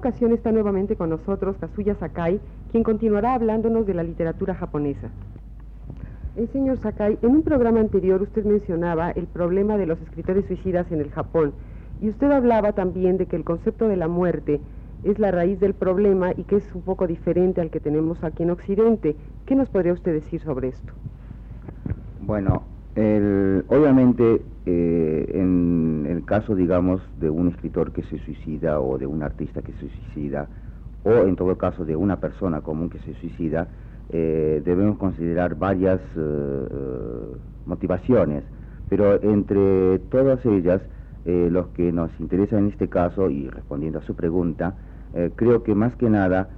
Ocasión está nuevamente con nosotros Kazuya Sakai, quien continuará hablándonos de la literatura japonesa. Señor Sakai, en un programa anterior usted mencionaba el problema de los escritores suicidas en el Japón y usted hablaba también de que el concepto de la muerte es la raíz del problema y que es un poco diferente al que tenemos aquí en Occidente. ¿Qué nos podría usted decir sobre esto? Bueno, el, obviamente, eh, en el caso, digamos, de un escritor que se suicida o de un artista que se suicida, o en todo caso de una persona común que se suicida, eh, debemos considerar varias eh, motivaciones, pero entre todas ellas, los que nos interesa en este caso, y respondiendo a su pregunta, creo que más que nada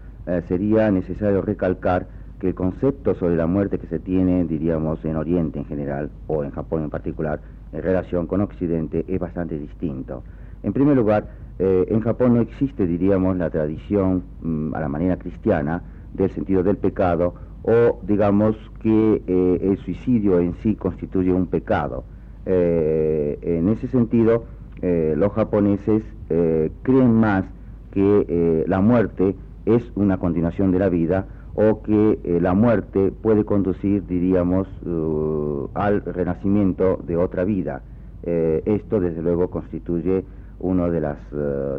sería necesario recalcar que el concepto sobre la muerte que se tiene, diríamos, en Oriente en general, o en Japón en particular, en relación con Occidente, es bastante distinto. En primer lugar, eh, en Japón no existe, diríamos, la tradición mm, a la manera cristiana del sentido del pecado, o digamos que eh, el suicidio en sí constituye un pecado. Eh, en ese sentido, los japoneses creen más que la muerte es una continuación de la vida, o que eh, la muerte puede conducir, diríamos, uh, al renacimiento de otra vida. Eh, esto, desde luego, constituye una de las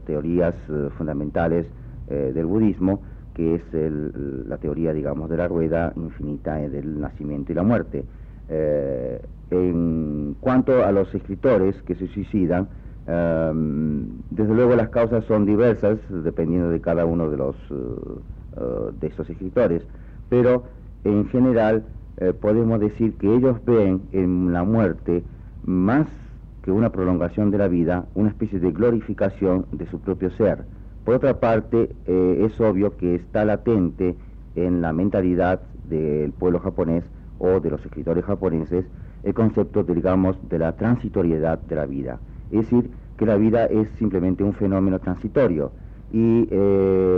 teorías fundamentales del budismo, que es la teoría, digamos, de la rueda infinita del nacimiento y la muerte. en cuanto a los escritores que se suicidan, um, desde luego las causas son diversas, dependiendo de cada uno de los eh, de estos escritores, pero en general eh, podemos decir que ellos ven en la muerte más que una prolongación de la vida, una especie de glorificación de su propio ser. Por otra parte, es obvio que está latente en la mentalidad del pueblo japonés o de los escritores japoneses el concepto, digamos, de la transitoriedad de la vida. Es decir, que la vida es simplemente un fenómeno transitorio y,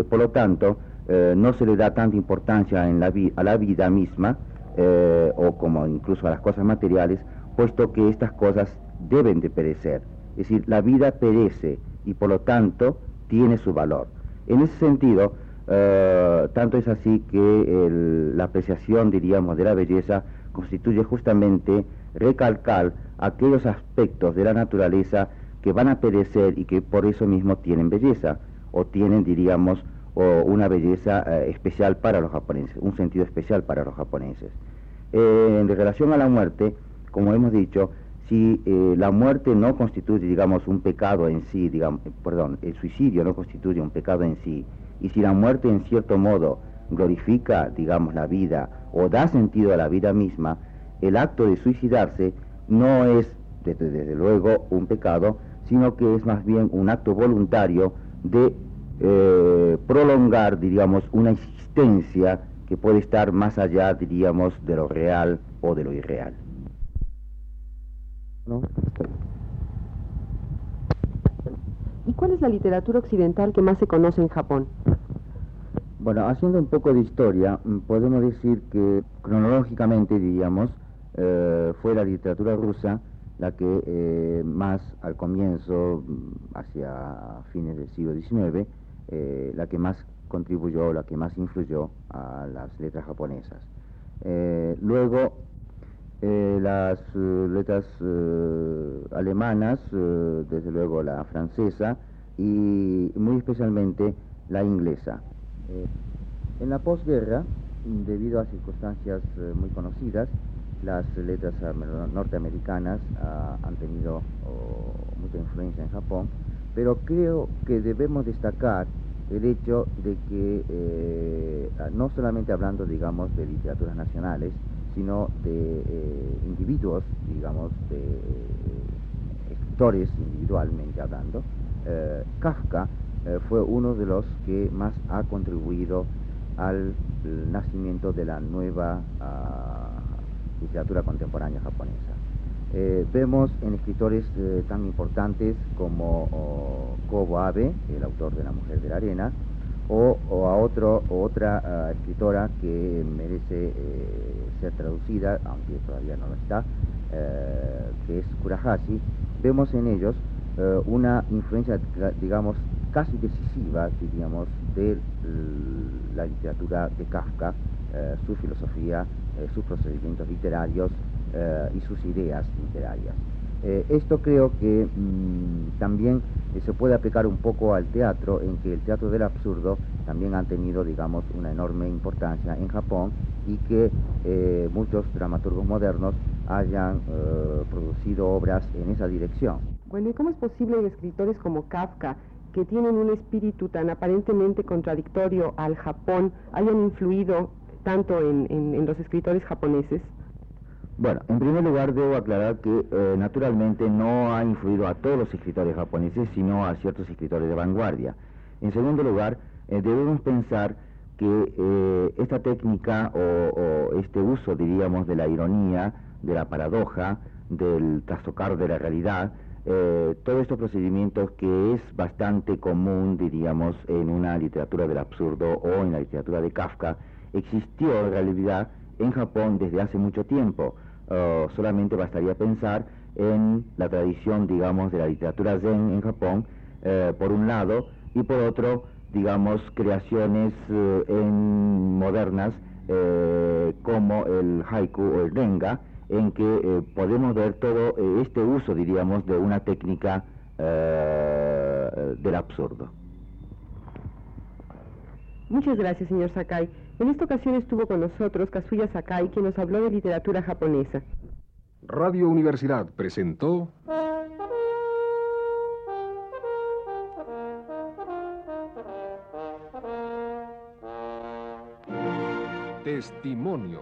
por lo tanto, eh, no se le da tanta importancia en la a la vida misma, eh, o como incluso a las cosas materiales, puesto que estas cosas deben de perecer. Es decir, la vida perece y por lo tanto tiene su valor. En ese sentido, eh, tanto es así que la apreciación, diríamos, de la belleza constituye justamente recalcar aquellos aspectos de la naturaleza que van a perecer y que por eso mismo tienen belleza, o tienen, diríamos, o una belleza eh, especial para los japoneses, un sentido especial para los japoneses. Eh, en relación a la muerte, como hemos dicho, si eh, la muerte no constituye, digamos, un pecado en sí, digamos, perdón, el suicidio no constituye un pecado en sí, y si la muerte en cierto modo glorifica, digamos, la vida o da sentido a la vida misma, el acto de suicidarse no es, desde, desde luego, un pecado, sino que es más bien un acto voluntario de eh, prolongar, diríamos, una existencia que puede estar más allá, diríamos, de lo real o de lo irreal. ¿Y cuál es la literatura occidental que más se conoce en Japón? Bueno, haciendo un poco de historia, mm, podemos decir que cronológicamente, diríamos, eh, fue la literatura rusa la que eh, más al comienzo, mm, hacia fines del siglo XIX, eh, la que más contribuyó, la que más influyó a las letras japonesas. Luego, las letras alemanas, desde luego la francesa y muy especialmente la inglesa. en la posguerra, debido a circunstancias muy conocidas, las letras norteamericanas ah, han tenido mucha influencia en Japón pero creo que debemos destacar el hecho de que, eh, no solamente hablando, digamos, de literaturas nacionales, sino de eh, individuos, digamos, de escritores individualmente hablando, Kafka fue uno de los que más ha contribuido al nacimiento de la nueva ah, literatura contemporánea japonesa. Eh, vemos en escritores eh, tan importantes como Kobo Abe, el autor de La Mujer de la Arena, o, a otro, otra ah, escritora que merece eh, ser traducida, aunque todavía no lo está, que es Kurahashi, vemos en ellos una influencia, digamos, casi decisiva, diríamos, de la literatura de Kafka, su filosofía, sus procedimientos literarios, eh, y sus ideas literarias. Eh, esto creo que mm, también eh, se puede aplicar un poco al teatro, en que el teatro del absurdo también ha tenido, digamos, una enorme importancia en Japón y que muchos dramaturgos modernos hayan producido obras en esa dirección. Bueno, ¿y cómo es posible que escritores como Kafka, que tienen un espíritu tan aparentemente contradictorio al Japón, hayan influido tanto en los escritores japoneses? Bueno, en primer lugar debo aclarar que eh, naturalmente no ha influido a todos los escritores japoneses, sino a ciertos escritores de vanguardia. En segundo lugar, eh, debemos pensar que eh, esta técnica o, este uso, diríamos, de la ironía, de la paradoja, del trastocar de la realidad, todos estos procedimientos que es bastante común, diríamos, en una literatura del absurdo o en la literatura de Kafka, existió en realidad en Japón desde hace mucho tiempo solamente bastaría pensar en la tradición, digamos, de la literatura zen en Japón, eh, por un lado, y por otro, digamos, creaciones eh, en modernas eh, como el haiku o el renga, en que podemos ver todo este uso, diríamos, de una técnica del absurdo. Muchas gracias, señor Sakai. En esta ocasión estuvo con nosotros Kazuya Sakai, quien nos habló de literatura japonesa. Radio Universidad presentó... Testimonios.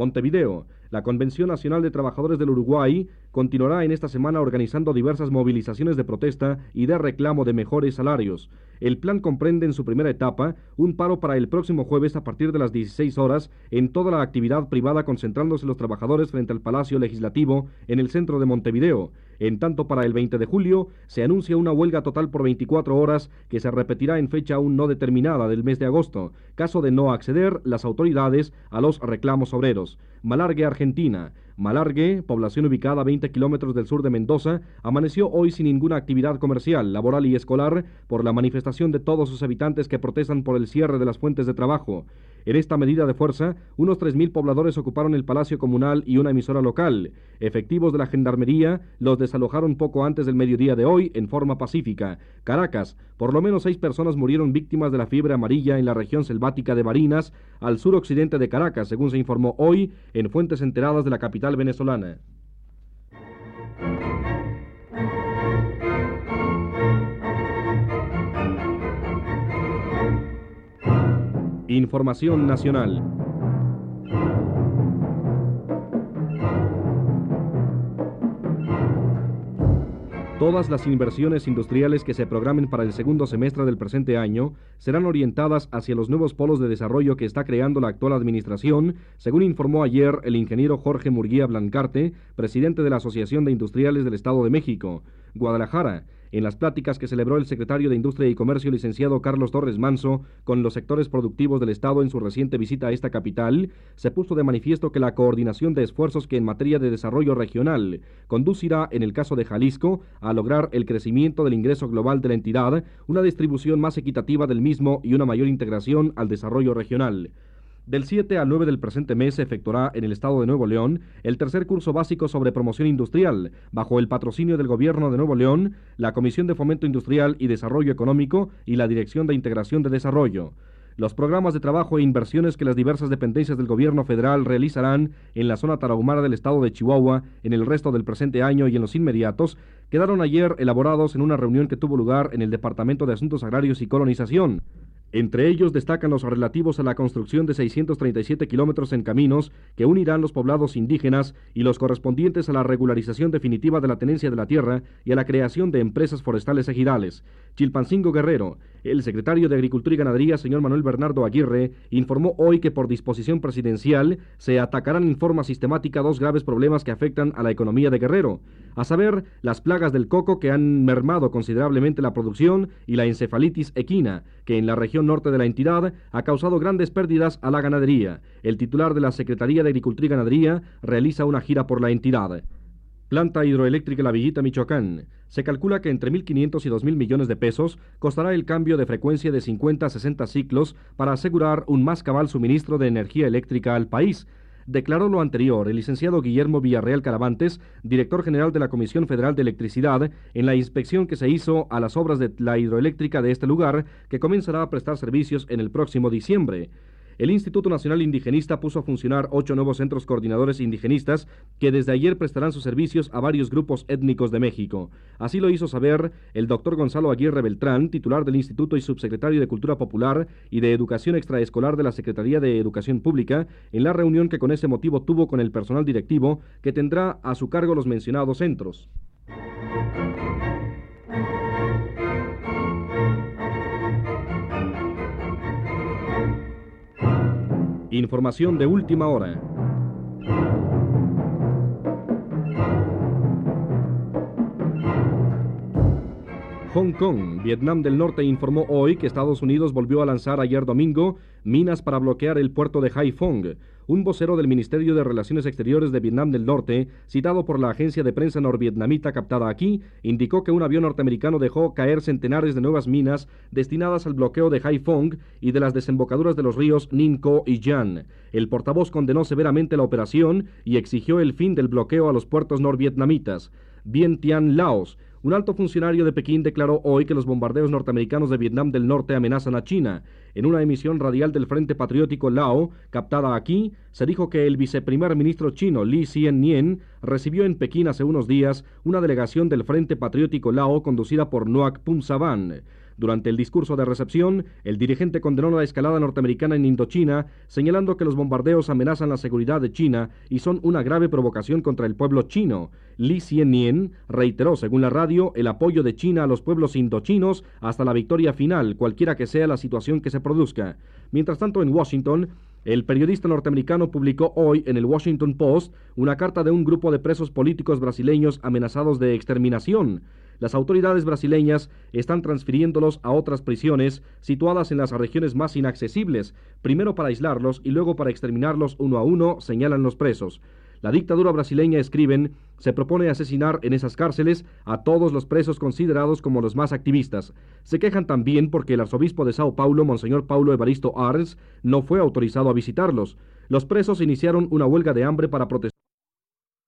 Montevideo. La Convención Nacional de Trabajadores del Uruguay continuará en esta semana organizando diversas movilizaciones de protesta y de reclamo de mejores salarios. El plan comprende en su primera etapa un paro para el próximo jueves a partir de las 16 horas en toda la actividad privada concentrándose los trabajadores frente al Palacio Legislativo en el centro de Montevideo. En tanto, para el 20 de julio se anuncia una huelga total por 24 horas que se repetirá en fecha aún no determinada del mes de agosto, caso de no acceder las autoridades a los reclamos obreros. Malargue, Argentina. Malargue, población ubicada a 20 kilómetros del sur de Mendoza, amaneció hoy sin ninguna actividad comercial, laboral y escolar por la manifestación de todos sus habitantes que protestan por el cierre de las fuentes de trabajo. En esta medida de fuerza, unos 3.000 pobladores ocuparon el Palacio Comunal y una emisora local. Efectivos de la Gendarmería los desalojaron poco antes del mediodía de hoy en forma pacífica. Caracas, por lo menos seis personas murieron víctimas de la fiebre amarilla en la región selvática de Barinas, al suroccidente de Caracas, según se informó hoy en fuentes enteradas de la capital venezolana. Información nacional. Todas las inversiones industriales que se programen para el segundo semestre del presente año serán orientadas hacia los nuevos polos de desarrollo que está creando la actual administración, según informó ayer el ingeniero Jorge Murguía Blancarte, presidente de la Asociación de Industriales del Estado de México. Guadalajara en las pláticas que celebró el secretario de Industria y Comercio, licenciado Carlos Torres Manso, con los sectores productivos del Estado en su reciente visita a esta capital, se puso de manifiesto que la coordinación de esfuerzos que en materia de desarrollo regional conducirá, en el caso de Jalisco, a lograr el crecimiento del ingreso global de la entidad, una distribución más equitativa del mismo y una mayor integración al desarrollo regional. Del 7 al 9 del presente mes se efectuará en el estado de Nuevo León el tercer curso básico sobre promoción industrial, bajo el patrocinio del Gobierno de Nuevo León, la Comisión de Fomento Industrial y Desarrollo Económico y la Dirección de Integración de Desarrollo. Los programas de trabajo e inversiones que las diversas dependencias del gobierno federal realizarán en la zona tarahumara del estado de Chihuahua en el resto del presente año y en los inmediatos quedaron ayer elaborados en una reunión que tuvo lugar en el Departamento de Asuntos Agrarios y Colonización. Entre ellos destacan los relativos a la construcción de 637 kilómetros en caminos que unirán los poblados indígenas y los correspondientes a la regularización definitiva de la tenencia de la tierra y a la creación de empresas forestales ejidales. Chilpancingo Guerrero, el secretario de Agricultura y Ganadería, señor Manuel Bernardo Aguirre, informó hoy que por disposición presidencial se atacarán en forma sistemática dos graves problemas que afectan a la economía de Guerrero, a saber, las plagas del coco que han mermado considerablemente la producción y la encefalitis equina, que en la región norte de la entidad ha causado grandes pérdidas a la ganadería. El titular de la Secretaría de Agricultura y Ganadería realiza una gira por la entidad. Planta hidroeléctrica La Villita, Michoacán. Se calcula que entre 1.500 y 2.000 millones de pesos costará el cambio de frecuencia de 50 a 60 ciclos para asegurar un más cabal suministro de energía eléctrica al país. Declaró lo anterior el licenciado Guillermo Villarreal Caravantes, director general de la Comisión Federal de Electricidad, en la inspección que se hizo a las obras de la hidroeléctrica de este lugar, que comenzará a prestar servicios en el próximo diciembre el Instituto Nacional Indigenista puso a funcionar ocho nuevos centros coordinadores indigenistas que desde ayer prestarán sus servicios a varios grupos étnicos de México. Así lo hizo saber el doctor Gonzalo Aguirre Beltrán, titular del Instituto y subsecretario de Cultura Popular y de Educación Extraescolar de la Secretaría de Educación Pública, en la reunión que con ese motivo tuvo con el personal directivo que tendrá a su cargo los mencionados centros. Información de última hora. Hong Kong, Vietnam del Norte informó hoy que Estados Unidos volvió a lanzar ayer domingo minas para bloquear el puerto de Haiphong. Un vocero del Ministerio de Relaciones Exteriores de Vietnam del Norte, citado por la agencia de prensa norvietnamita captada aquí, indicó que un avión norteamericano dejó caer centenares de nuevas minas destinadas al bloqueo de Haiphong y de las desembocaduras de los ríos Ninh-Co y Yan. El portavoz condenó severamente la operación y exigió el fin del bloqueo a los puertos norvietnamitas. Tian Laos, un alto funcionario de Pekín declaró hoy que los bombardeos norteamericanos de Vietnam del Norte amenazan a China. En una emisión radial del Frente Patriótico Lao, captada aquí, se dijo que el viceprimer ministro chino Li Xian-nien recibió en Pekín hace unos días una delegación del Frente Patriótico Lao conducida por Noak Savan. Durante el discurso de recepción, el dirigente condenó la escalada norteamericana en Indochina, señalando que los bombardeos amenazan la seguridad de China y son una grave provocación contra el pueblo chino. Li Xiannian reiteró, según la radio, el apoyo de China a los pueblos indochinos hasta la victoria final, cualquiera que sea la situación que se produzca. Mientras tanto, en Washington, el periodista norteamericano publicó hoy en el Washington Post una carta de un grupo de presos políticos brasileños amenazados de exterminación. Las autoridades brasileñas están transfiriéndolos a otras prisiones situadas en las regiones más inaccesibles, primero para aislarlos y luego para exterminarlos uno a uno, señalan los presos. La dictadura brasileña, escriben, se propone asesinar en esas cárceles a todos los presos considerados como los más activistas. Se quejan también porque el arzobispo de Sao Paulo, Monseñor Paulo Evaristo Arns, no fue autorizado a visitarlos. Los presos iniciaron una huelga de hambre para protestar.